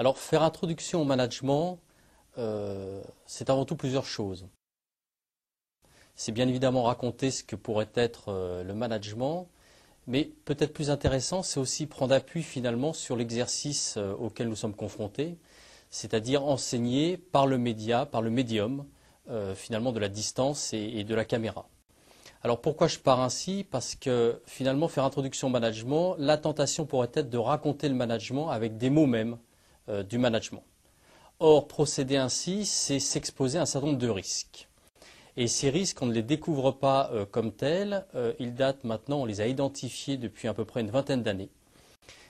Alors, faire introduction au management, euh, c'est avant tout plusieurs choses. C'est bien évidemment raconter ce que pourrait être euh, le management, mais peut-être plus intéressant, c'est aussi prendre appui finalement sur l'exercice euh, auquel nous sommes confrontés, c'est-à-dire enseigner par le média, par le médium, finalement de la distance et, de la caméra. Alors pourquoi je pars ainsi? Parce que finalement, faire introduction au management, la tentation pourrait être de raconter le management avec des mots mêmes du management. Or, procéder ainsi, c'est s'exposer à un certain nombre de risques. Et ces risques, on ne les découvre pas euh, comme tels. Euh, ils datent maintenant, on les a identifiés depuis à peu près une vingtaine d'années.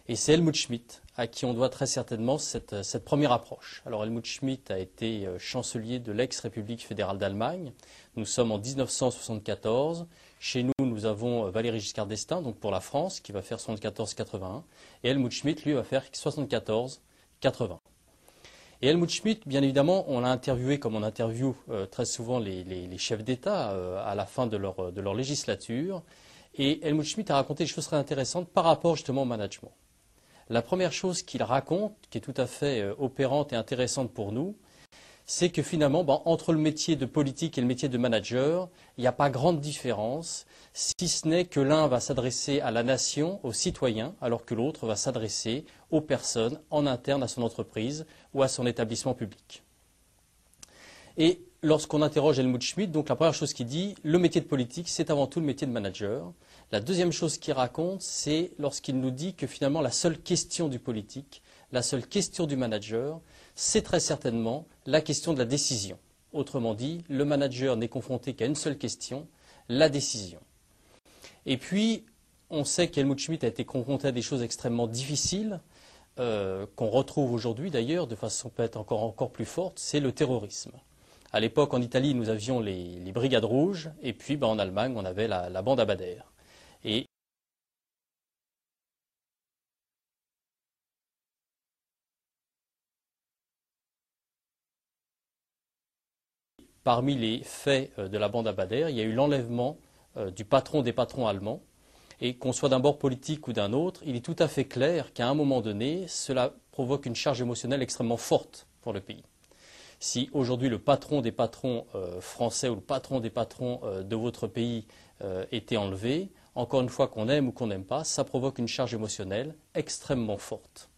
Et c'est Helmut Schmidt à qui on doit très certainement cette, première approche. Alors Helmut Schmidt a été euh, chancelier de l'ex-République fédérale d'Allemagne. Nous sommes en 1974. Chez nous, nous avons Valéry Giscard d'Estaing, donc pour la France, qui va faire 74-81. Et Helmut Schmidt, lui, va faire 74-80. Et Helmut Schmidt, bien évidemment, on l'a interviewé comme on interviewe euh, très souvent les, chefs d'État euh, à la fin de leur, de leur, législature. Et Helmut Schmidt a raconté des choses très intéressantes par rapport justement au management. La première chose qu'il raconte, qui est tout à fait euh, opérante et intéressante pour nous, c'est que finalement, ben, entre le métier de politique et le métier de manager, il n'y a pas grande différence, si ce n'est que l'un va s'adresser à la nation, aux citoyens, alors que l'autre va s'adresser aux personnes en interne à son entreprise ou à son établissement public. Et lorsqu'on interroge Helmut Schmidt, donc la première chose qu'il dit, le métier de politique, c'est avant tout le métier de manager. La deuxième chose qu'il raconte, c'est lorsqu'il nous dit que finalement la seule question du politique, la seule question du manager, c'est très certainement la question de la décision. Autrement dit, le manager n'est confronté qu'à une seule question, la décision. Et puis, on sait qu'Helmut Schmidt a été confronté à des choses extrêmement difficiles, euh, qu'on retrouve aujourd'hui d'ailleurs de façon peut-être encore, encore plus forte, c'est le terrorisme. À l'époque, en Italie, nous avions les, brigades rouges, et puis ben, en Allemagne, on avait la, bande. Et parmi les faits euh, de la bande Abadère, il y a eu l'enlèvement euh, du patron des patrons allemands. Et qu'on soit d'un bord politique ou d'un autre, il est tout à fait clair qu'à un moment donné, cela provoque une charge émotionnelle extrêmement forte pour le pays. Si aujourd'hui le patron des patrons euh, français ou le patron des patrons de votre pays était enlevé, encore une fois qu'on aime ou qu'on n'aime pas, ça provoque une charge émotionnelle extrêmement forte.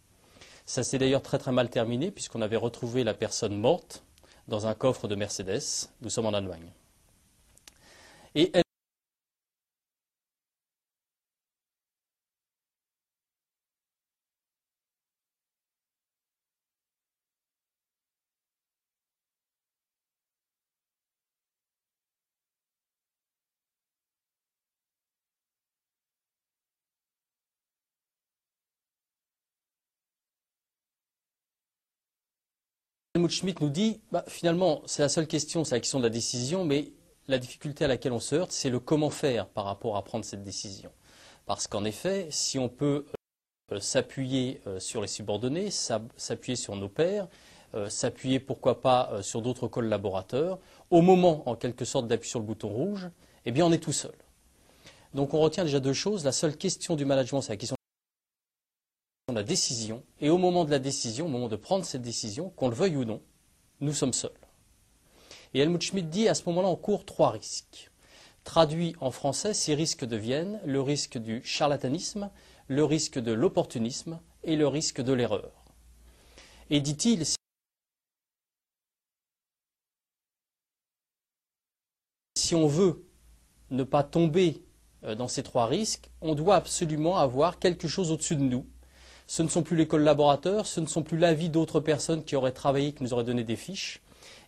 Ça s'est d'ailleurs très très mal terminé puisqu'on avait retrouvé la personne morte dans un coffre de Mercedes. Nous sommes en Allemagne. Helmut Schmidt nous dit, bah, finalement, c'est la seule question, c'est la question de la décision, mais la difficulté à laquelle on se heurte, c'est le comment faire par rapport à prendre cette décision. Parce qu'en effet, si on peut euh, s'appuyer euh, sur les subordonnés, s'appuyer sur nos pairs, euh, s'appuyer pourquoi pas sur d'autres collaborateurs, au moment en quelque sorte d'appuyer sur le bouton rouge, eh bien on est tout seul. Donc on retient déjà deux choses. La seule question du management, c'est la question la décision, et au moment de la décision, au moment de prendre cette décision, qu'on le veuille ou non, nous sommes seuls. Et Helmut Schmidt dit à ce moment-là, on court trois risques. Traduit en français, ces risques deviennent le risque du charlatanisme, le risque de l'opportunisme et le risque de l'erreur. Et dit-il, si on veut ne pas tomber euh, dans ces trois risques, on doit absolument avoir quelque chose au-dessus de nous ce ne sont plus les collaborateurs, ce ne sont plus l'avis d'autres personnes qui auraient travaillé, qui nous auraient donné des fiches.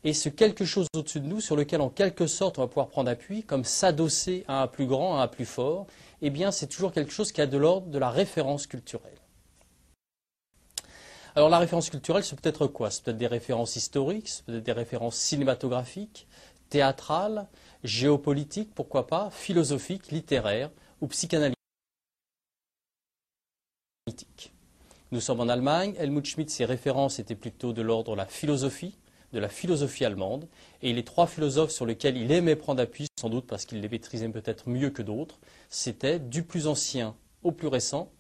Et ce quelque chose au-dessus de nous, sur lequel en quelque sorte on va pouvoir prendre appui, comme s'adosser à un plus grand, à un plus fort, eh bien c'est toujours quelque chose qui a de l'ordre de la référence culturelle. Alors la référence culturelle, c'est peut-être quoi? C'est peut-être des références historiques, c'est peut-être des références cinématographiques, théâtrales, géopolitiques, pourquoi pas, philosophiques, littéraires ou psychanalytiques. Nous sommes en Allemagne. Helmut Schmidt, ses références étaient plutôt de l'ordre de la philosophie, de la philosophie allemande. Et les trois philosophes sur lesquels il aimait prendre appui, sans doute parce qu'il les maîtrisait peut-être mieux que d'autres, c'était du plus ancien au plus récent,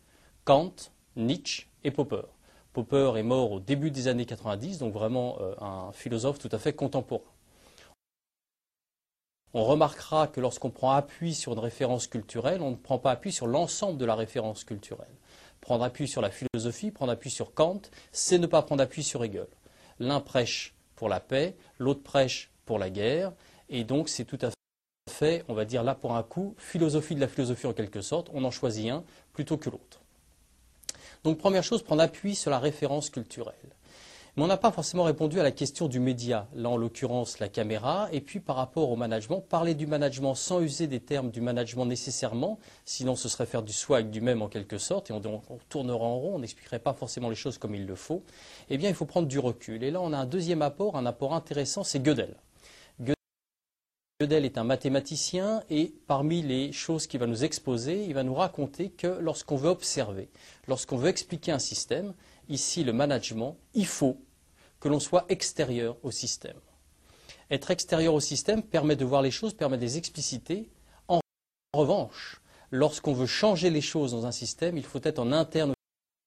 Kant, Nietzsche et Popper. Popper est mort au début des années 90, donc vraiment euh, un philosophe tout à fait contemporain. On remarquera que lorsqu'on prend appui sur une référence culturelle, on ne prend pas appui sur l'ensemble de la référence culturelle. Prendre appui sur la philosophie, prendre appui sur Kant, c'est ne pas prendre appui sur Hegel. L'un prêche pour la paix, l'autre prêche pour la guerre, et donc c'est tout à fait, on va dire là pour un coup, philosophie de la philosophie en quelque sorte, on en choisit un plutôt que l'autre. Donc première chose, prendre appui sur la référence culturelle. Mais on n'a pas forcément répondu à la question du média, là en l'occurrence la caméra, et puis par rapport au management, parler du management sans user des termes du management nécessairement, sinon ce serait faire du swag du même en quelque sorte, et on, on tournera en rond, on n'expliquerait pas forcément les choses comme il le faut, eh bien il faut prendre du recul. Et là on a un deuxième apport, un apport intéressant, c'est Gödel. Gödel est un mathématicien et parmi les choses qu'il va nous exposer, il va nous raconter que lorsqu'on veut observer, lorsqu'on veut expliquer un système, ici le management, il faut que l'on soit extérieur au système. Être extérieur au système permet de voir les choses, permet de les expliciter. En revanche, lorsqu'on veut changer les choses dans un système, il faut être en interne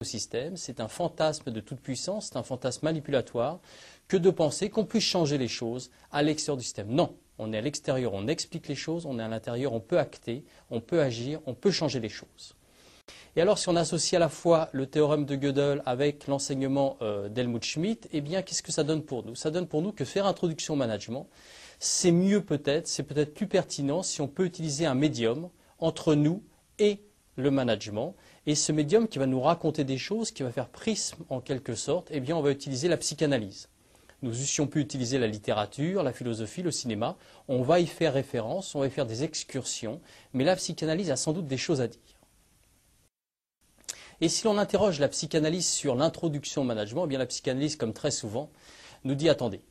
au système. C'est un fantasme de toute puissance, c'est un fantasme manipulatoire que de penser qu'on puisse changer les choses à l'extérieur du système. Non, on est à l'extérieur, on explique les choses, on est à l'intérieur, on peut acter, on peut agir, on peut changer les choses. Et alors, si on associe à la fois le théorème de Gödel avec l'enseignement euh, d'Helmut Schmidt, eh bien, qu'est-ce que ça donne pour nous? Ça donne pour nous que faire introduction au management, c'est mieux peut-être, c'est peut-être plus pertinent si on peut utiliser un médium entre nous et le management. Et ce médium qui va nous raconter des choses, qui va faire prisme en quelque sorte, eh bien, on va utiliser la psychanalyse nous eussions pu utiliser la littérature, la philosophie, le cinéma. On va y faire référence, on va y faire des excursions, mais la psychanalyse a sans doute des choses à dire. Et si l'on interroge la psychanalyse sur l'introduction au management, eh la psychanalyse, comme très souvent, nous dit attendez,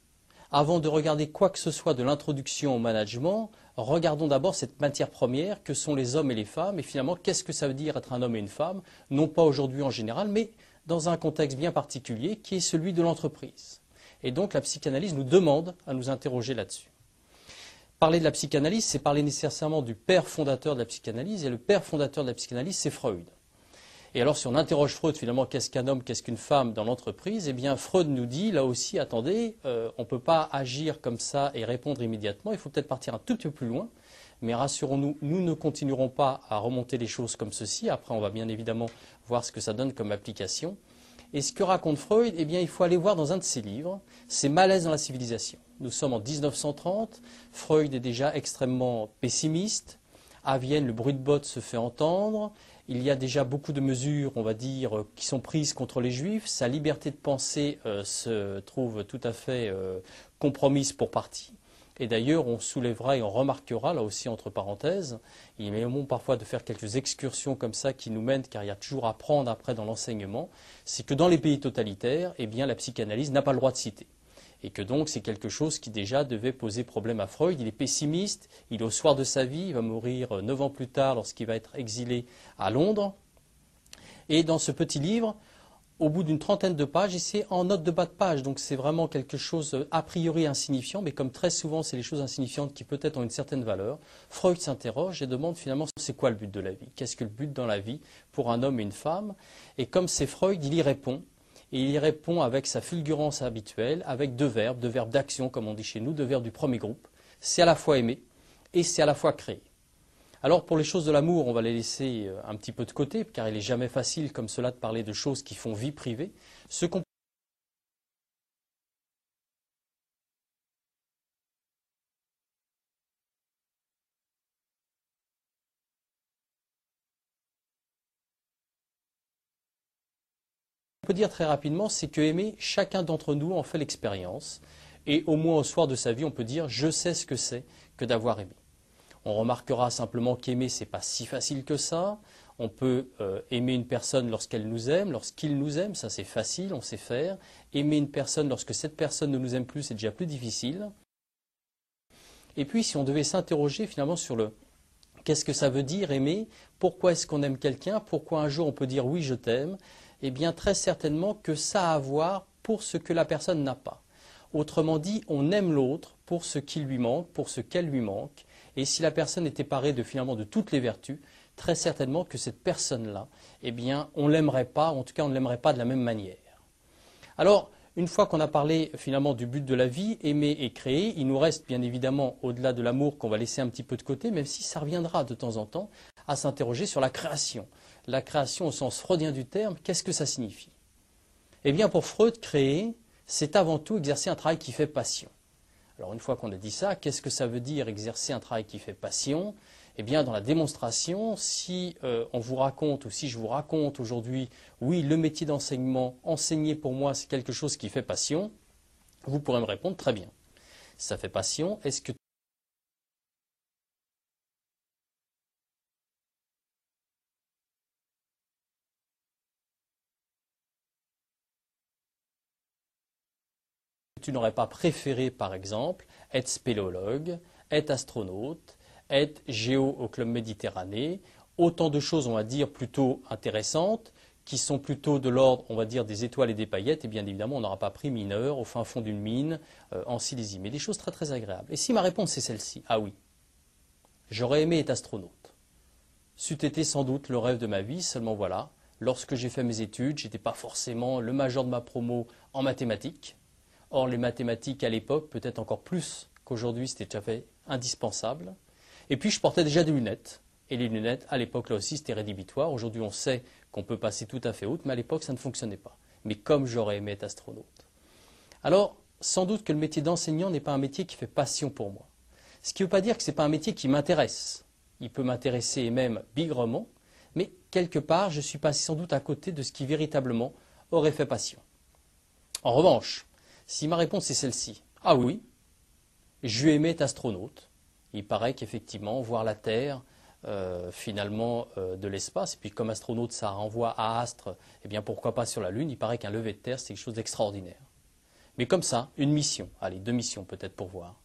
avant de regarder quoi que ce soit de l'introduction au management, regardons d'abord cette matière première que sont les hommes et les femmes, et finalement, qu'est-ce que ça veut dire être un homme et une femme, non pas aujourd'hui en général, mais dans un contexte bien particulier qui est celui de l'entreprise. Et donc la psychanalyse nous demande à nous interroger là-dessus. Parler de la psychanalyse, c'est parler nécessairement du père fondateur de la psychanalyse, et le père fondateur de la psychanalyse, c'est Freud. Et alors, si on interroge Freud, finalement, qu'est-ce qu'un homme, qu'est-ce qu'une femme dans l'entreprise Eh bien, Freud nous dit, là aussi, attendez, euh, on ne peut pas agir comme ça et répondre immédiatement. Il faut peut-être partir un tout petit peu plus loin. Mais rassurons-nous, nous ne continuerons pas à remonter les choses comme ceci. Après, on va bien évidemment voir ce que ça donne comme application. Et ce que raconte Freud, eh bien, il faut aller voir dans un de ses livres, c'est Malaise dans la civilisation. Nous sommes en 1930, Freud est déjà extrêmement pessimiste, à Vienne, le bruit de bottes se fait entendre, il y a déjà beaucoup de mesures, on va dire, qui sont prises contre les juifs, sa liberté de penser euh, se trouve tout à fait euh, compromise pour partie. Et d'ailleurs, on soulèvera et on remarquera, là aussi entre parenthèses, il est bon parfois de faire quelques excursions comme ça qui nous mènent, car il y a toujours à prendre après dans l'enseignement, c'est que dans les pays totalitaires, eh bien, la psychanalyse n'a pas le droit de citer. Et que donc c'est quelque chose qui déjà devait poser problème à Freud. Il est pessimiste, il est au soir de sa vie, il va mourir euh, neuf ans plus tard lorsqu'il va être exilé à Londres. Et dans ce petit livre, au bout d'une trentaine de pages et c'est en note de bas de page. Donc c'est vraiment quelque chose euh, a priori insignifiant, mais comme très souvent c'est les choses insignifiantes qui peut-être ont une certaine valeur, Freud s'interroge et demande finalement c'est quoi le but de la vie? Qu'est-ce que le but dans la vie pour un homme et une femme? Et comme c'est Freud, il y répond. Et il y répond avec sa fulgurance habituelle, avec deux verbes, deux verbes d'action comme on dit chez nous, deux verbes du premier groupe. C'est à la fois aimer et c'est à la fois créer. Alors pour les choses de l'amour, on va les laisser euh, un petit peu de côté, car il n'est jamais facile comme cela de parler de choses qui font vie privée. Peut dire très rapidement, c'est que aimer, chacun d'entre nous en fait l'expérience. Et au moins au soir de sa vie, on peut dire je sais ce que c'est que d'avoir aimé. On remarquera simplement qu'aimer, ce n'est pas si facile que ça. On peut euh, aimer une personne lorsqu'elle nous aime, lorsqu'il nous aime, ça c'est facile, on sait faire. Aimer une personne lorsque cette personne ne nous aime plus, c'est déjà plus difficile. Et puis si on devait s'interroger finalement sur le qu'est-ce que ça veut dire aimer, pourquoi est-ce qu'on aime quelqu'un, pourquoi un jour on peut dire oui je t'aime, eh bien très certainement que ça a à voir pour ce que la personne n'a pas. Autrement dit, on aime l'autre pour ce qui lui manque, pour ce qu'elle lui manque, et si la personne était parée de finalement de toutes les vertus, très certainement que cette personne-là, eh bien, on l'aimerait pas, en tout cas on ne l'aimerait pas de la même manière. Alors, une fois qu'on a parlé finalement du but de la vie, aimer et créer, il nous reste bien évidemment, au-delà de l'amour qu'on va laisser un petit peu de côté, même si ça reviendra de temps en temps, à s'interroger sur la création. La création au sens freudien du terme, qu'est-ce que ça signifie? Eh bien, pour Freud, créer, c'est avant tout exercer un travail qui fait passion. Alors, une fois qu'on a dit ça, qu'est-ce que ça veut dire exercer un travail qui fait passion? Eh bien, dans la démonstration, si euh, on vous raconte ou si je vous raconte aujourd'hui, oui, le métier d'enseignement, enseigner pour moi, c'est quelque chose qui fait passion, vous pourrez me répondre très bien. Ça fait passion. Est-ce que tu n'aurais pas préféré, par exemple, être spéléologue, être astronaute, être géo au Club Méditerranée. Autant de choses, on va dire, plutôt intéressantes, qui sont plutôt de l'ordre, on va dire, des étoiles et des paillettes. Et bien évidemment, on n'aura pas pris mineur au fin fond d'une mine, euh, en Silésie. Mais des choses très très agréables. Et si ma réponse est celle-ci, ah oui, j'aurais aimé être astronaute. C'eût été sans doute le rêve de ma vie, seulement voilà, lorsque j'ai fait mes études, j'étais pas forcément le major de ma promo en mathématiques. Or, les mathématiques à l'époque, peut-être encore plus qu'aujourd'hui, c'était tout fait indispensable. Et puis je portais déjà des lunettes. Et les lunettes, à l'époque, là aussi, c'était rédhibitoire. Aujourd'hui, on sait qu'on peut passer tout à fait haute, mais à l'époque, ça ne fonctionnait pas. Mais comme j'aurais aimé être astronaute. Alors, sans doute que le métier d'enseignant n'est pas un métier qui fait passion pour moi. Ce qui ne veut pas dire que ce n'est pas un métier qui m'intéresse. Il peut m'intéresser et même bigrement, mais quelque part, je suis passé sans doute à côté de ce qui véritablement aurait fait passion. En revanche, si ma réponse est celle-ci, ah oui, je aimé être astronaute, il paraît qu'effectivement, voir la Terre, euh, finalement, euh, de l'espace, et puis comme astronaute, ça renvoie à astre, eh bien pourquoi pas sur la Lune, il paraît qu'un lever de Terre, c'est quelque chose d'extraordinaire. Mais comme ça, une mission, allez, deux missions peut-être pour voir.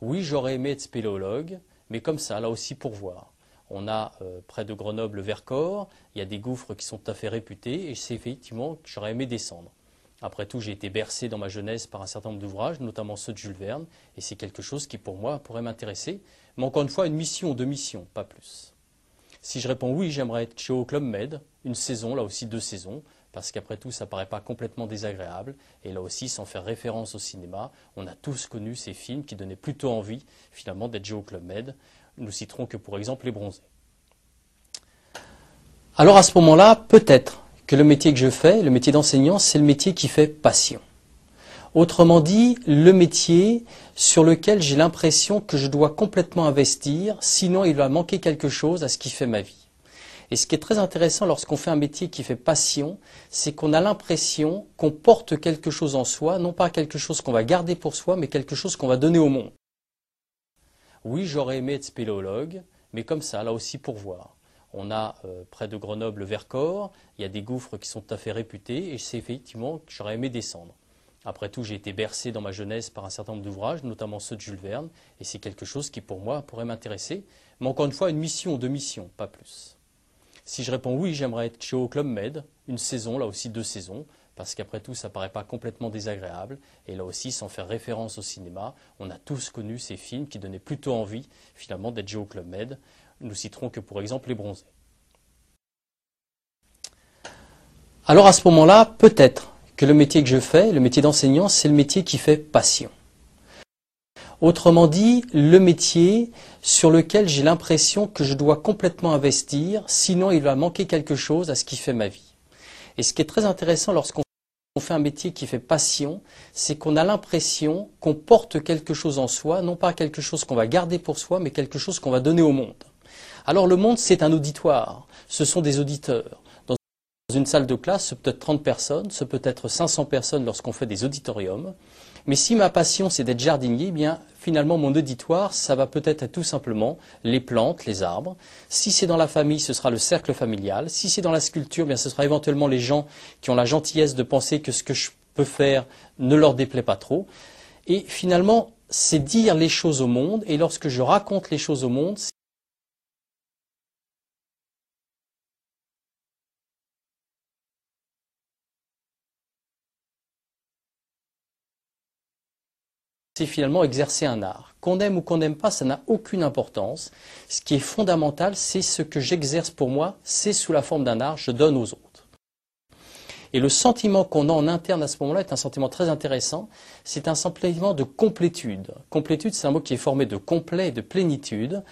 Oui, j'aurais aimé être spéléologue, mais comme ça, là aussi pour voir. On a euh, près de Grenoble le Vercors, il y a des gouffres qui sont tout à fait réputés, et c'est effectivement que j'aurais aimé descendre. Après tout, j'ai été bercé dans ma jeunesse par un certain nombre d'ouvrages, notamment ceux de Jules Verne, et c'est quelque chose qui, pour moi, pourrait m'intéresser. Mais encore une fois, une mission, deux missions, pas plus. Si je réponds oui, j'aimerais être chez au Club Med, une saison, là aussi deux saisons, parce qu'après tout, ça paraît pas complètement désagréable. Et là aussi, sans faire référence au cinéma, on a tous connu ces films qui donnaient plutôt envie, finalement, d'être au Club Med. Nous citerons que, pour exemple, Les Bronzés. Alors à ce moment-là, peut-être que le métier que je fais, le métier d'enseignant, c'est le métier qui fait passion. Autrement dit, le métier sur lequel j'ai l'impression que je dois complètement investir, sinon il va manquer quelque chose à ce qui fait ma vie. Et ce qui est très intéressant lorsqu'on fait un métier qui fait passion, c'est qu'on a l'impression qu'on porte quelque chose en soi, non pas quelque chose qu'on va garder pour soi, mais quelque chose qu'on va donner au monde. Oui, j'aurais aimé être spéléologue, mais comme ça, là aussi pour voir. On a euh, près de Grenoble le Vercors, il y a des gouffres qui sont tout à fait réputés et c'est effectivement que j'aurais aimé descendre. Après tout, j'ai été bercé dans ma jeunesse par un certain nombre d'ouvrages, notamment ceux de Jules Verne, et c'est quelque chose qui pour moi pourrait m'intéresser. Mais encore une fois, une mission, deux missions, pas plus. Si je réponds oui, j'aimerais être chez au Club Med, une saison, là aussi deux saisons, parce qu'après tout, ça paraît pas complètement désagréable. Et là aussi, sans faire référence au cinéma, on a tous connu ces films qui donnaient plutôt envie, finalement, d'être chez au Club Med. Nous citerons que pour exemple les bronzés. Alors à ce moment-là, peut-être que le métier que je fais, le métier d'enseignant, c'est le métier qui fait passion. Autrement dit, le métier sur lequel j'ai l'impression que je dois complètement investir, sinon il va manquer quelque chose à ce qui fait ma vie. Et ce qui est très intéressant lorsqu'on fait un métier qui fait passion, c'est qu'on a l'impression qu'on porte quelque chose en soi, non pas quelque chose qu'on va garder pour soi, mais quelque chose qu'on va donner au monde. Alors le monde, c'est un auditoire, ce sont des auditeurs. Dans une salle de classe, ce peut être 30 personnes, ce peut être 500 personnes lorsqu'on fait des auditoriums. Mais si ma passion, c'est d'être jardinier, eh bien finalement mon auditoire, ça va peut-être être tout simplement les plantes, les arbres. Si c'est dans la famille, ce sera le cercle familial. Si c'est dans la sculpture, eh bien ce sera éventuellement les gens qui ont la gentillesse de penser que ce que je peux faire ne leur déplaît pas trop. Et finalement, c'est dire les choses au monde. Et lorsque je raconte les choses au monde, c'est finalement exercer un art. Qu'on aime ou qu'on n'aime pas, ça n'a aucune importance. Ce qui est fondamental, c'est ce que j'exerce pour moi, c'est sous la forme d'un art, je donne aux autres. Et le sentiment qu'on a en interne à ce moment-là est un sentiment très intéressant. C'est un sentiment de complétude. Complétude, c'est un mot qui est formé de complet et de plénitude.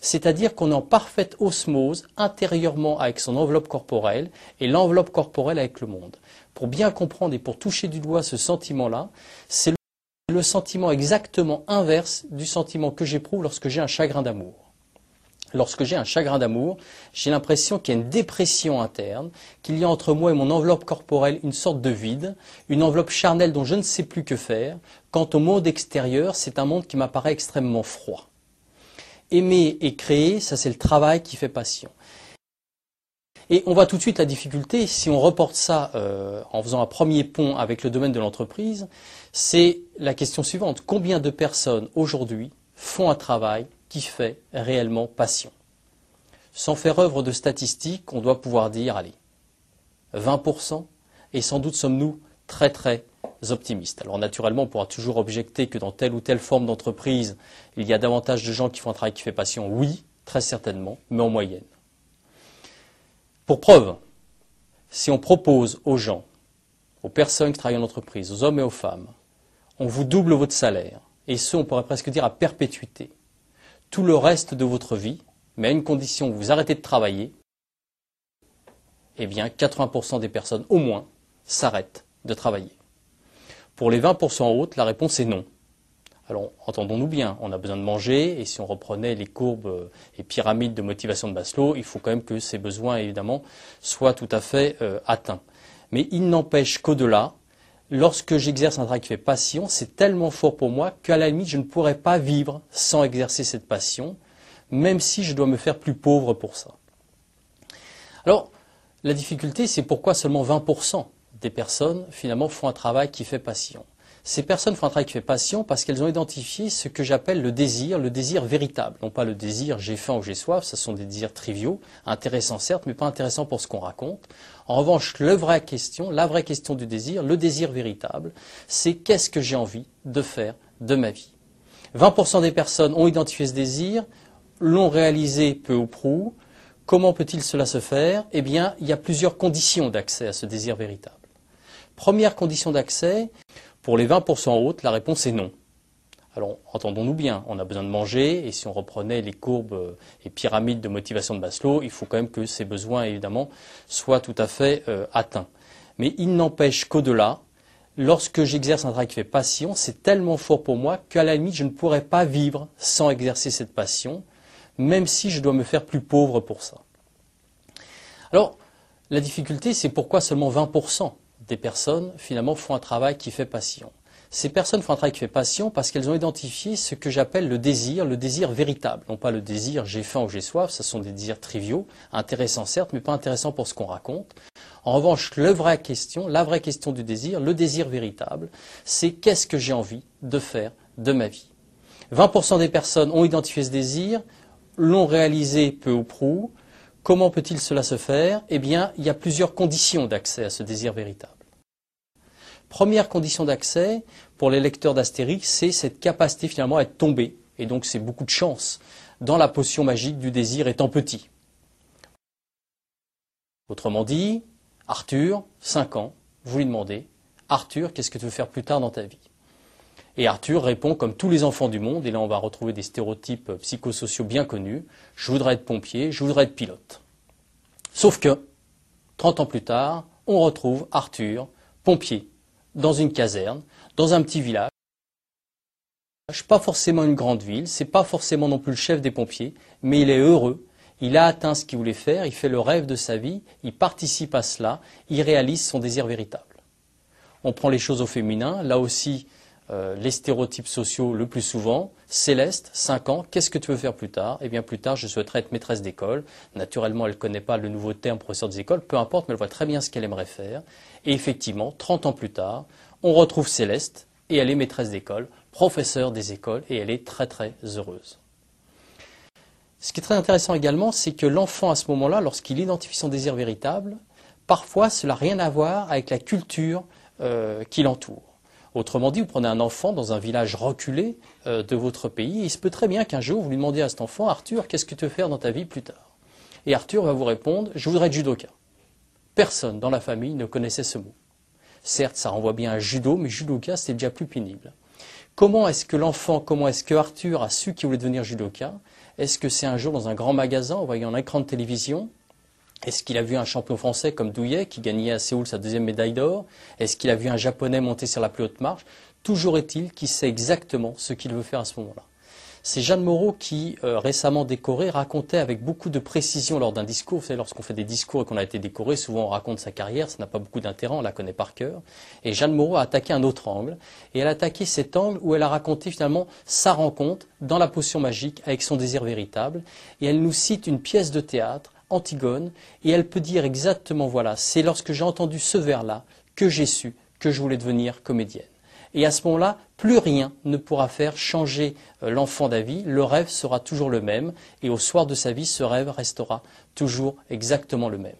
C'est-à-dire qu'on est en parfaite osmose intérieurement avec son enveloppe corporelle et l'enveloppe corporelle avec le monde. Pour bien comprendre et pour toucher du doigt ce sentiment-là, c'est le sentiment exactement inverse du sentiment que j'éprouve lorsque j'ai un chagrin d'amour. Lorsque j'ai un chagrin d'amour, j'ai l'impression qu'il y a une dépression interne, qu'il y a entre moi et mon enveloppe corporelle une sorte de vide, une enveloppe charnelle dont je ne sais plus que faire. Quant au monde extérieur, c'est un monde qui m'apparaît extrêmement froid. Aimer et créer, ça c'est le travail qui fait passion. Et on voit tout de suite la difficulté, si on reporte ça euh, en faisant un premier pont avec le domaine de l'entreprise, c'est la question suivante. Combien de personnes aujourd'hui font un travail qui fait réellement passion? Sans faire œuvre de statistiques, on doit pouvoir dire, allez, 20%, et sans doute sommes-nous très très optimistes. Alors naturellement, on pourra toujours objecter que dans telle ou telle forme d'entreprise, il y a davantage de gens qui font un travail qui fait passion. Oui, très certainement, mais en moyenne. Pour preuve, si on propose aux gens, aux personnes qui travaillent en entreprise, aux hommes et aux femmes, on vous double votre salaire, et ce, on pourrait presque dire à perpétuité, tout le reste de votre vie, mais à une condition, vous arrêtez de travailler, eh bien 80% des personnes au moins s'arrêtent de travailler. Pour les 20% autres, la réponse est non. Alors, entendons-nous bien, on a besoin de manger, et si on reprenait les courbes euh, et pyramides de motivation de Maslow, il faut quand même que ces besoins, évidemment, soient tout à fait euh, atteints. Mais il n'empêche qu'au-delà, lorsque j'exerce un travail qui fait passion, c'est tellement fort pour moi qu'à la limite, je ne pourrais pas vivre sans exercer cette passion, même si je dois me faire plus pauvre pour ça. Alors, la difficulté, c'est pourquoi seulement 20% des personnes, finalement, font un travail qui fait passion. Ces personnes font un travail qui fait passion parce qu'elles ont identifié ce que j'appelle le désir, le désir véritable. Non pas le désir j'ai faim ou j'ai soif, ce sont des désirs triviaux, intéressants certes, mais pas intéressants pour ce qu'on raconte. En revanche, la vraie question, la vraie question du désir, le désir véritable, c'est qu'est-ce que j'ai envie de faire de ma vie? 20% des personnes ont identifié ce désir, l'ont réalisé peu ou prou. Comment peut-il cela se faire? Eh bien, il y a plusieurs conditions d'accès à ce désir véritable. Première condition d'accès, pour les 20% autres, la réponse est non. Alors, entendons-nous bien, on a besoin de manger, et si on reprenait les courbes euh, et pyramides de motivation de Maslow, il faut quand même que ces besoins, évidemment, soient tout à fait euh, atteints. Mais il n'empêche qu'au-delà, lorsque j'exerce un travail qui fait passion, c'est tellement fort pour moi qu'à la limite, je ne pourrais pas vivre sans exercer cette passion, même si je dois me faire plus pauvre pour ça. Alors, la difficulté, c'est pourquoi seulement 20% des personnes, finalement, font un travail qui fait passion. Ces personnes font un travail qui fait passion parce qu'elles ont identifié ce que j'appelle le désir, le désir véritable. Non pas le désir j'ai faim ou j'ai soif, ce sont des désirs triviaux, intéressants certes, mais pas intéressants pour ce qu'on raconte. En revanche, question, la vraie question du désir, le désir véritable, c'est qu'est-ce que j'ai envie de faire de ma vie? 20% des personnes ont identifié ce désir, l'ont réalisé peu ou prou. Comment peut-il cela se faire? Eh bien, il y a plusieurs conditions d'accès à ce désir véritable. Première condition d'accès pour les lecteurs d'Astérix, c'est cette capacité finalement à être tombé. Et donc c'est beaucoup de chance dans la potion magique du désir étant petit. Autrement dit, Arthur, 5 ans, vous lui demandez, Arthur, qu'est-ce que tu veux faire plus tard dans ta vie? Et Arthur répond comme tous les enfants du monde, et là on va retrouver des stéréotypes psychosociaux bien connus, je voudrais être pompier, je voudrais être pilote. Sauf que, 30 ans plus tard, on retrouve Arthur, pompier, dans une caserne, dans un petit village, pas forcément une grande ville, c'est pas forcément non plus le chef des pompiers, mais il est heureux, il a atteint ce qu'il voulait faire, il fait le rêve de sa vie, il participe à cela, il réalise son désir véritable. On prend les choses au féminin, là aussi euh, les stéréotypes sociaux le plus souvent. Céleste, 5 ans, qu'est-ce que tu veux faire plus tard? Eh bien plus tard, je souhaiterais être maîtresse d'école. Naturellement, elle ne connaît pas le nouveau terme professeur des écoles, peu importe, mais elle voit très bien ce qu'elle aimerait faire. Et effectivement, 30 ans plus tard, on retrouve Céleste, et elle est maîtresse d'école, professeure des écoles, et elle est très très heureuse. Ce qui est très intéressant également, c'est que l'enfant à ce moment-là, lorsqu'il identifie son désir véritable, parfois cela n'a rien à voir avec la culture euh, qui l'entoure. Autrement dit, vous prenez un enfant dans un village reculé euh, de votre pays, et il se peut très bien qu'un jour vous lui demandiez à cet enfant, Arthur, qu'est-ce que tu veux faire dans ta vie plus tard? Et Arthur va vous répondre, je voudrais être judoka. Personne dans la famille ne connaissait ce mot. Certes, ça renvoie bien à judo, mais judoka, c'est déjà plus pénible. Comment est-ce que l'enfant, comment est-ce que Arthur a su qu'il voulait devenir judoka? Est-ce que c'est un jour dans un grand magasin, en voyant un écran de télévision Est-ce qu'il a vu un champion français comme Douillet, qui gagnait à Séoul sa deuxième médaille d'or? Est-ce qu'il a vu un japonais monter sur la plus haute marche? Toujours est-il qu'il sait exactement ce qu'il veut faire à ce moment-là. C'est Jeanne Moreau qui, euh, récemment décoré, racontait avec beaucoup de précision lors d'un discours. Vous savez, lorsqu'on fait des discours et qu'on a été décoré, souvent on raconte sa carrière, ça n'a pas beaucoup d'intérêt, on la connaît par cœur. Et Jeanne Moreau a attaqué un autre angle. Et elle a attaqué cet angle où elle a raconté finalement sa rencontre dans la potion magique avec son désir véritable. Et elle nous cite une pièce de théâtre, Antigone, et elle peut dire exactement voilà, c'est lorsque j'ai entendu ce vers-là que j'ai su que je voulais devenir comédienne. Et à ce moment-là, plus rien ne pourra faire changer euh, l'enfant d'avis. Le rêve sera toujours le même. Et au soir de sa vie, ce rêve restera toujours exactement le même.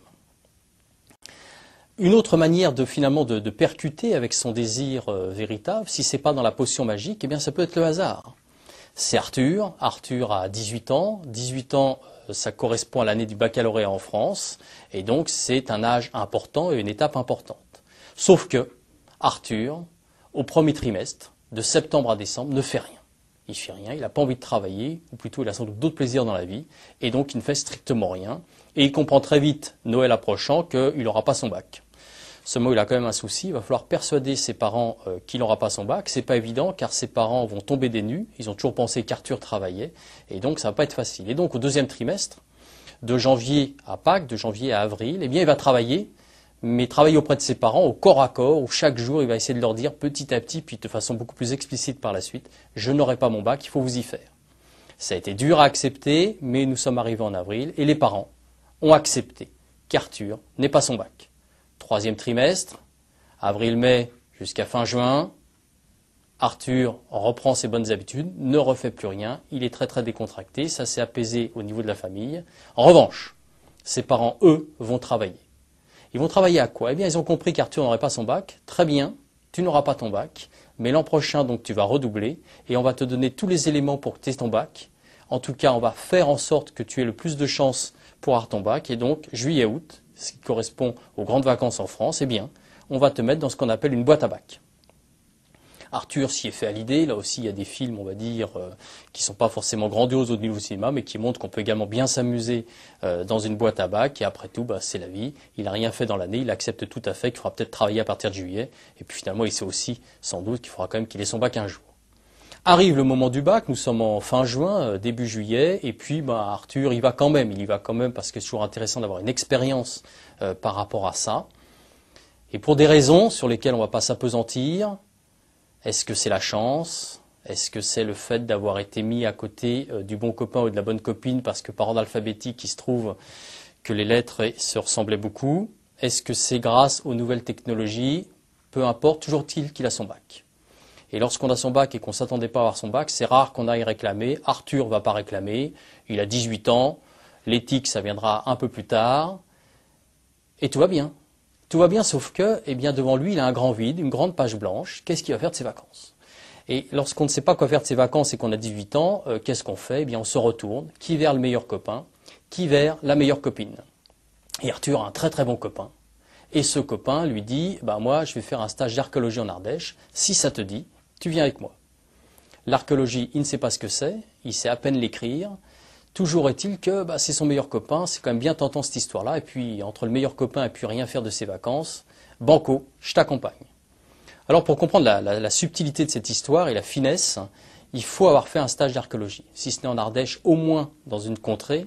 Une autre manière de finalement de, percuter avec son désir euh, véritable, si ce n'est pas dans la potion magique, eh bien ça peut être le hasard. C'est Arthur. Arthur a 18 ans. 18 ans, euh, ça correspond à l'année du baccalauréat en France. Et donc c'est un âge important et une étape importante. Sauf que Arthur, au premier trimestre, de septembre à décembre, ne fait rien. Il fait rien, il n'a pas envie de travailler, ou plutôt il a sans doute d'autres plaisirs dans la vie, et donc il ne fait strictement rien. Et il comprend très vite, Noël approchant, qu'il n'aura pas son bac. Seulement, il a quand même un souci, il va falloir persuader ses parents euh, qu'il n'aura pas son bac. C'est pas évident, car ses parents vont tomber des nues. Ils ont toujours pensé qu'Arthur travaillait, et donc ça va pas être facile. Et donc, au deuxième trimestre, de janvier à Pâques, de janvier à avril, eh bien, il va travailler mais travailler auprès de ses parents au corps à corps, où chaque jour il va essayer de leur dire petit à petit, puis de façon beaucoup plus explicite par la suite, je n'aurai pas mon bac, il faut vous y faire. Ça a été dur à accepter, mais nous sommes arrivés en avril, et les parents ont accepté qu'Arthur n'ait pas son bac. Troisième trimestre, avril-mai jusqu'à fin juin, Arthur reprend ses bonnes habitudes, ne refait plus rien, il est très très décontracté, ça s'est apaisé au niveau de la famille. En revanche, ses parents, eux, vont travailler. Ils vont travailler à quoi? Eh bien, ils ont compris qu'Arthur n'aurait pas son bac. Très bien, tu n'auras pas ton bac, mais l'an prochain, donc, tu vas redoubler et on va te donner tous les éléments pour que tu aies ton bac. En tout cas, on va faire en sorte que tu aies le plus de chances pour avoir ton bac. Et donc, juillet-août, ce qui correspond aux grandes vacances en France, eh bien, on va te mettre dans ce qu'on appelle une boîte à bac. Arthur s'y est fait à l'idée. Là aussi, il y a des films, on va dire, euh, qui ne sont pas forcément grandioses au niveau cinéma, mais qui montrent qu'on peut également bien s'amuser euh, dans une boîte à bac. Et après tout, bah, c'est la vie. Il n'a rien fait dans l'année. Il accepte tout à fait qu'il faudra peut-être travailler à partir de juillet. Et puis finalement, il sait aussi, sans doute, qu'il faudra quand même qu'il ait son bac un jour. Arrive le moment du bac, nous sommes en fin juin, euh, début juillet, et puis bah, Arthur, il va quand même, il y va quand même parce que c'est toujours intéressant d'avoir une expérience par rapport à ça. Et pour des raisons sur lesquelles on ne va pas s'apesantir, est-ce que c'est la chance? Est-ce que c'est le fait d'avoir été mis à côté euh, du bon copain ou de la bonne copine parce que par ordre alphabétique, il se trouve que les lettres se ressemblaient beaucoup? Est-ce que c'est grâce aux nouvelles technologies? Peu importe, toujours il qu'il a son bac. Et lorsqu'on a son bac et qu'on ne s'attendait pas à avoir son bac, c'est rare qu'on aille réclamer. Arthur va pas réclamer. Il a 18 ans. L'éthique, ça viendra un peu plus tard. Et tout va bien. Tout va bien, sauf que, eh bien, devant lui, il a un grand vide, une grande page blanche. Qu'est-ce qu'il va faire de ses vacances? Et lorsqu'on ne sait pas quoi faire de ses vacances et qu'on a 18 ans, euh, qu'est-ce qu'on fait? Eh bien, on se retourne. Qui vers le meilleur copain? Qui vers la meilleure copine? Et Arthur a un très très bon copain. Et ce copain lui dit, bah moi, je vais faire un stage d'archéologie en Ardèche. Si ça te dit, tu viens avec moi. L'archéologie, il ne sait pas ce que c'est, il sait à peine l'écrire. Toujours est-il que bah, c'est son meilleur copain, c'est quand même bien tentant cette histoire-là, et puis entre le meilleur copain et puis rien faire de ses vacances, banco, je t'accompagne. Alors pour comprendre la, subtilité de cette histoire et la finesse, il faut avoir fait un stage d'archéologie, si ce n'est en Ardèche, au moins dans une contrée,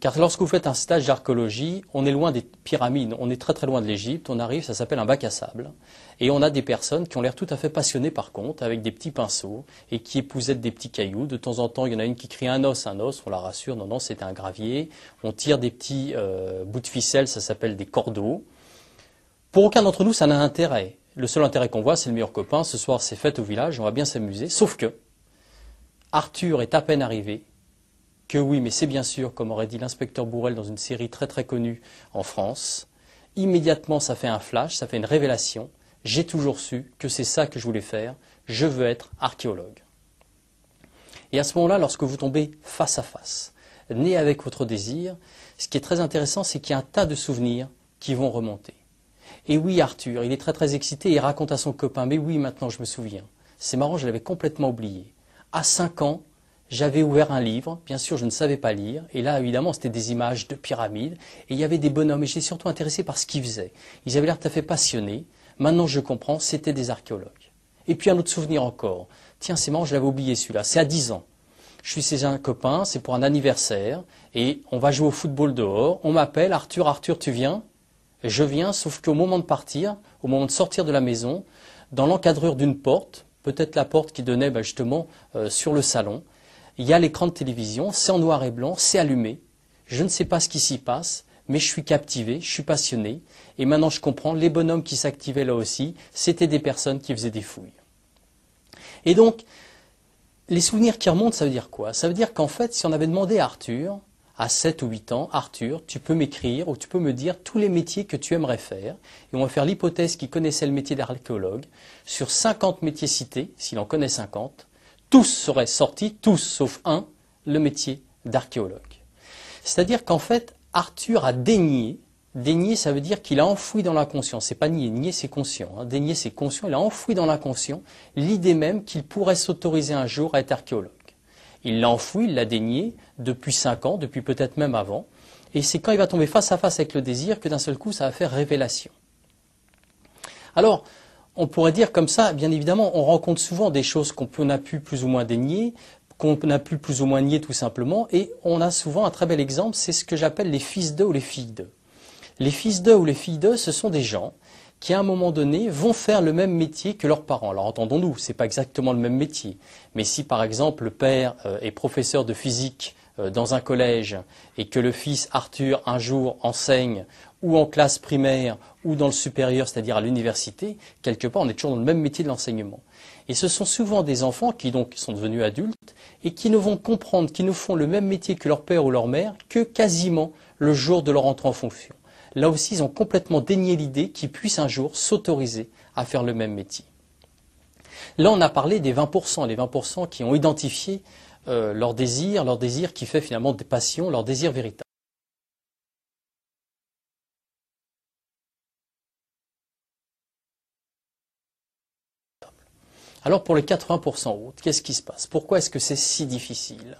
car lorsque vous faites un stage d'archéologie, on est loin des pyramides, on est très très loin de l'Égypte, on arrive, ça s'appelle un bac à sable. Et on a des personnes qui ont l'air tout à fait passionnées par contre, avec des petits pinceaux, et qui épousettent des petits cailloux. De temps en temps, il y en a une qui crie un os, un os, on la rassure, non, non, c'est un gravier. On tire des petits euh, bouts de ficelle, ça s'appelle des cordeaux. Pour aucun d'entre nous, ça n'a intérêt. Le seul intérêt qu'on voit, c'est le meilleur copain. Ce soir, c'est fête au village, on va bien s'amuser. Sauf que Arthur est à peine arrivé que oui, mais c'est bien sûr, comme aurait dit l'inspecteur Bourrel dans une série très très connue en France, immédiatement ça fait un flash, ça fait une révélation. J'ai toujours su que c'est ça que je voulais faire. Je veux être archéologue. Et à ce moment-là, lorsque vous tombez face à face, né avec votre désir, ce qui est très intéressant, c'est qu'il y a un tas de souvenirs qui vont remonter. Et oui, Arthur, il est très très excité et raconte à son copain, mais oui, maintenant je me souviens. C'est marrant, je l'avais complètement oublié. À 5 ans, j'avais ouvert un livre, bien sûr je ne savais pas lire, et là évidemment c'était des images de pyramides, et il y avait des bonhommes, et j'étais surtout intéressé par ce qu'ils faisaient. Ils avaient l'air tout à fait passionnés, maintenant je comprends, c'était des archéologues. Et puis un autre souvenir encore, tiens c'est marrant, je l'avais oublié celui-là, c'est à 10 ans. Je suis chez un copain, c'est pour un anniversaire, et on va jouer au football dehors, on m'appelle, Arthur, Arthur tu viens? Je viens, sauf qu'au moment de partir, au moment de sortir de la maison, dans l'encadrure d'une porte, peut-être la porte qui donnait ben, justement euh, sur le salon, il y a l'écran de télévision, c'est en noir et blanc, c'est allumé. Je ne sais pas ce qui s'y passe, mais je suis captivé, je suis passionné. Et maintenant je comprends, les bonhommes qui s'activaient là aussi, c'était des personnes qui faisaient des fouilles. Et donc, les souvenirs qui remontent, ça veut dire quoi? Ça veut dire qu'en fait, si on avait demandé à Arthur, à 7 ou 8 ans, Arthur, tu peux m'écrire ou tu peux me dire tous les métiers que tu aimerais faire? Et on va faire l'hypothèse qu'il connaissait le métier d'archéologue. Sur 50 métiers cités, s'il en connaît 50, tous seraient sortis, tous sauf un, le métier d'archéologue. C'est-à-dire qu'en fait, Arthur a dénié, dénié ça veut dire qu'il a enfoui dans l'inconscient, c'est pas nier, nier c'est conscient, hein. dénier c'est conscient, il a enfoui dans l'inconscient l'idée même qu'il pourrait s'autoriser un jour à être archéologue. Il l'a enfoui, il l'a dénié depuis cinq ans, depuis peut-être même avant, et c'est quand il va tomber face à face avec le désir que d'un seul coup ça va faire révélation. Alors, on pourrait dire comme ça, bien évidemment, on rencontre souvent des choses qu'on a pu plus ou moins dénier, qu'on a pu plus ou moins nier tout simplement, et on a souvent un très bel exemple, c'est ce que j'appelle les fils d'eux ou les filles d'eux. Les fils d'eux ou les filles d'eux, ce sont des gens qui, à un moment donné, vont faire le même métier que leurs parents. Alors entendons-nous, ce n'est pas exactement le même métier, mais si par exemple le père euh, est professeur de physique euh, dans un collège et que le fils Arthur un jour enseigne ou en classe primaire ou dans le supérieur, c'est-à-dire à, l'université, quelque part on est toujours dans le même métier de l'enseignement. Et ce sont souvent des enfants qui donc sont devenus adultes et qui ne vont comprendre qu'ils ne font le même métier que leur père ou leur mère que quasiment le jour de leur entrée en fonction. Là aussi, ils ont complètement dénié l'idée qu'ils puissent un jour s'autoriser à faire le même métier. Là, on a parlé des 20%, les 20% qui ont identifié euh, leur désir, leur désir qui fait finalement des passions, leur désir véritable. Alors pour les 80% autres, qu'est-ce qui se passe? Pourquoi est-ce que c'est si difficile?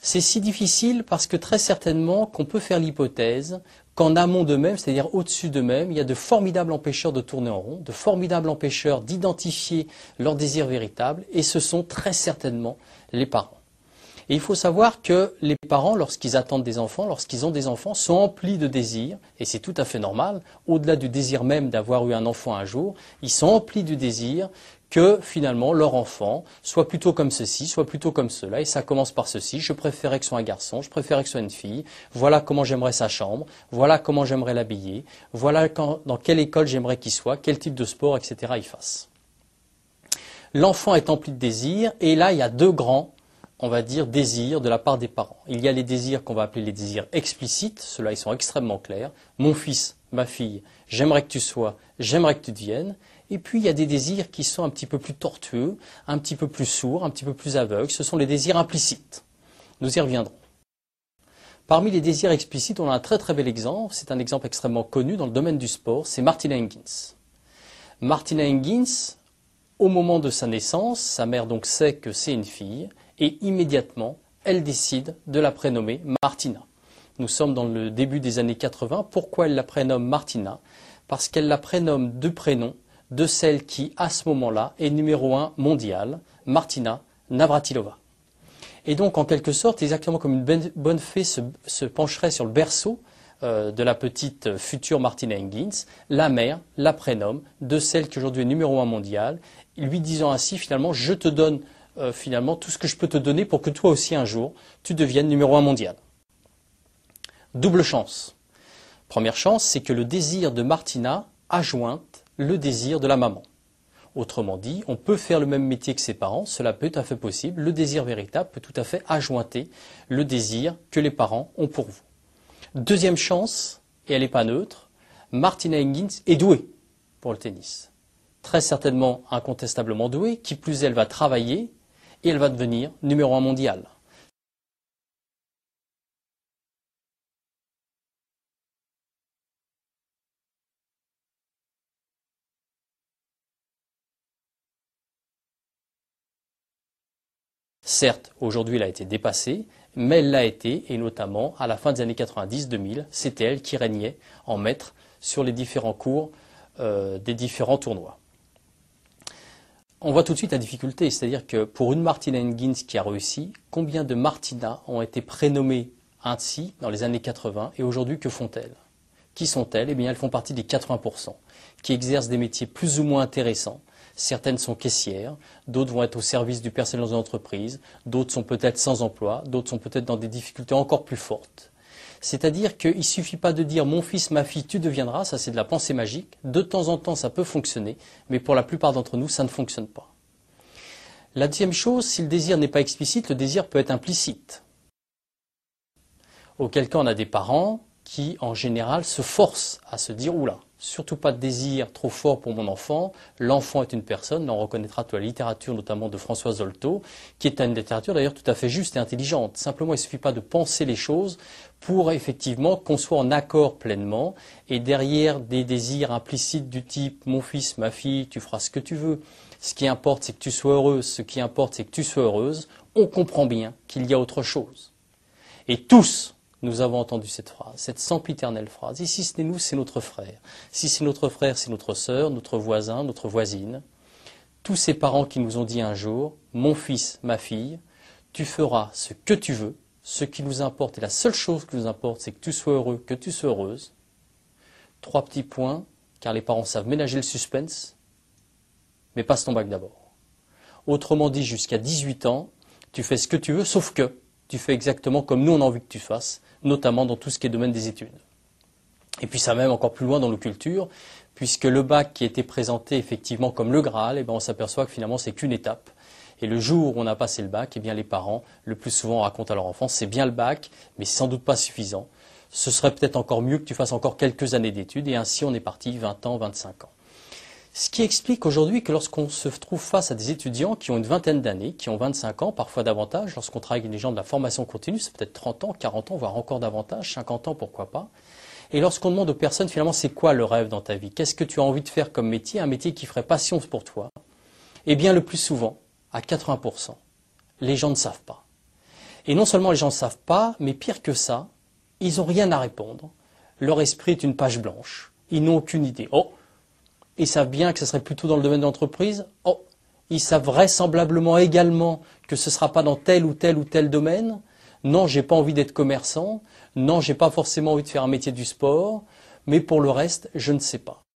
C'est si difficile parce que très certainement qu'on peut faire l'hypothèse qu'en amont d'eux-mêmes, c'est-à-dire au-dessus d'eux-mêmes, il y a de formidables empêcheurs de tourner en rond, de formidables empêcheurs d'identifier leur désir véritable, et ce sont très certainement les parents. Et il faut savoir que les parents, lorsqu'ils attendent des enfants, lorsqu'ils ont des enfants, sont emplis de désirs, et c'est tout à fait normal, au-delà du désir même d'avoir eu un enfant un jour, ils sont emplis du désir que finalement leur enfant soit plutôt comme ceci, soit plutôt comme cela, et ça commence par ceci, je préférais que ce soit un garçon, je préférais que ce soit une fille, voilà comment j'aimerais sa chambre, voilà comment j'aimerais l'habiller, voilà dans quelle école j'aimerais qu'il soit, quel type de sport, etc. il fasse. L'enfant est empli de désirs, et là il y a deux grands on va dire, désirs de la part des parents. Il y a les désirs qu'on va appeler les désirs explicites, ceux-là ils sont extrêmement clairs. Mon fils, ma fille, j'aimerais que tu sois, j'aimerais que tu deviennes. Et puis il y a des désirs qui sont un petit peu plus tortueux, un petit peu plus sourds, un petit peu plus aveugles. Ce sont les désirs implicites. Nous y reviendrons. Parmi les désirs explicites, on a un très très bel exemple. C'est un exemple extrêmement connu dans le domaine du sport. C'est Martina Hingis. Martina Hingis, au moment de sa naissance, sa mère donc sait que c'est une fille et immédiatement, elle décide de la prénommer Martina. Nous sommes dans le début des années 80. Pourquoi elle la prénomme Martina? Parce qu'elle la prénomme de prénom de celle qui, à ce moment-là, est numéro un mondial, Martina Navratilova. Et donc, en quelque sorte, exactement comme une bonne fée se, pencherait sur le berceau euh, de la petite future Martina Hingis, la mère la prénomme de celle qui aujourd'hui est numéro un mondial, lui disant ainsi finalement, je te donne euh, finalement tout ce que je peux te donner pour que toi aussi un jour tu deviennes numéro un mondial. Double chance. Première chance, c'est que le désir de Martina adjointe le désir de la maman. Autrement dit, on peut faire le même métier que ses parents, cela peut être tout à fait possible. Le désir véritable peut tout à fait adjointer le désir que les parents ont pour vous. Deuxième chance, et elle n'est pas neutre, Martina Hingis est douée pour le tennis. Très certainement incontestablement douée, qui plus elle va travailler et elle va devenir numéro un mondial. Certes, aujourd'hui, elle a été dépassée, mais elle l'a été, et notamment à la fin des années 90-2000, c'était elle qui régnait en maître sur les différents cours euh, des différents tournois. On voit tout de suite la difficulté, c'est-à-dire que pour une Martina Hingis qui a réussi, combien de Martina ont été prénommées ainsi dans les années 80 et aujourd'hui que font-elles? Qui sont-elles? Eh bien, elles font partie des 80% qui exercent des métiers plus ou moins intéressants, Certaines sont caissières, d'autres vont être au service du personnel dans une entreprise, d'autres sont peut-être sans emploi, d'autres sont peut-être dans des difficultés encore plus fortes. C'est-à-dire qu'il ne suffit pas de dire mon fils, ma fille, tu deviendras, ça c'est de la pensée magique. De temps en temps, ça peut fonctionner, mais pour la plupart d'entre nous, ça ne fonctionne pas. La deuxième chose, si le désir n'est pas explicite, le désir peut être implicite. Auquel cas, on a des parents qui, en général, se forcent à se dire oula, surtout pas de désir trop fort pour mon enfant. L'enfant est une personne, on reconnaîtra toute la littérature, notamment de François Zolto, qui est une littérature d'ailleurs tout à fait juste et intelligente. Simplement, il ne suffit pas de penser les choses pour effectivement qu'on soit en accord pleinement. Et derrière des désirs implicites du type mon fils, ma fille, tu feras ce que tu veux. Ce qui importe, c'est que tu sois heureuse. Ce qui importe, c'est que tu sois heureuse. On comprend bien qu'il y a autre chose. Et tous, nous avons entendu cette phrase, cette sempiternelle phrase. Si ce n'est nous, c'est notre frère. Si c'est notre frère, c'est notre sœur, notre voisin, notre voisine. Tous ces parents qui nous ont dit un jour, mon fils, ma fille, tu feras ce que tu veux, ce qui nous importe, et la seule chose qui nous importe, c'est que tu sois heureux, que tu sois heureuse. Trois petits points, car les parents savent ménager le suspense, mais passe ton bac d'abord. Autrement dit, jusqu'à 18 ans, tu fais ce que tu veux, sauf que tu fais exactement comme nous on a envie que tu fasses, notamment dans tout ce qui est domaine des études. Et puis ça va même encore plus loin dans nos cultures, puisque le bac qui était présenté effectivement comme le Graal, eh ben, on s'aperçoit que finalement c'est qu'une étape. Et le jour où on a passé le bac, eh bien les parents, le plus souvent, racontent à leur enfant, c'est bien le bac, mais sans doute pas suffisant. Ce serait peut-être encore mieux que tu fasses encore quelques années d'études, et ainsi on est parti 20 ans, 25 ans. Ce qui explique aujourd'hui que lorsqu'on se trouve face à des étudiants qui ont une vingtaine d'années, qui ont 25 ans, parfois davantage, lorsqu'on travaille avec des gens de la formation continue, c'est peut-être 30 ans, 40 ans, voire encore davantage, 50 ans, pourquoi pas. Et lorsqu'on demande aux personnes finalement c'est quoi le rêve dans ta vie, qu'est-ce que tu as envie de faire comme métier, un métier qui ferait passion pour toi, eh bien le plus souvent, à 80%, les gens ne savent pas. Et non seulement les gens ne savent pas, mais pire que ça, ils n'ont rien à répondre. Leur esprit est une page blanche. Ils n'ont aucune idée. Oh, ils savent bien que ce serait plutôt dans le domaine de l'entreprise. Oh, ils savent vraisemblablement également que ce ne sera pas dans tel ou tel ou tel domaine. Non, j'ai pas envie d'être commerçant. Non, j'ai pas forcément envie de faire un métier du sport. Mais pour le reste, je ne sais pas.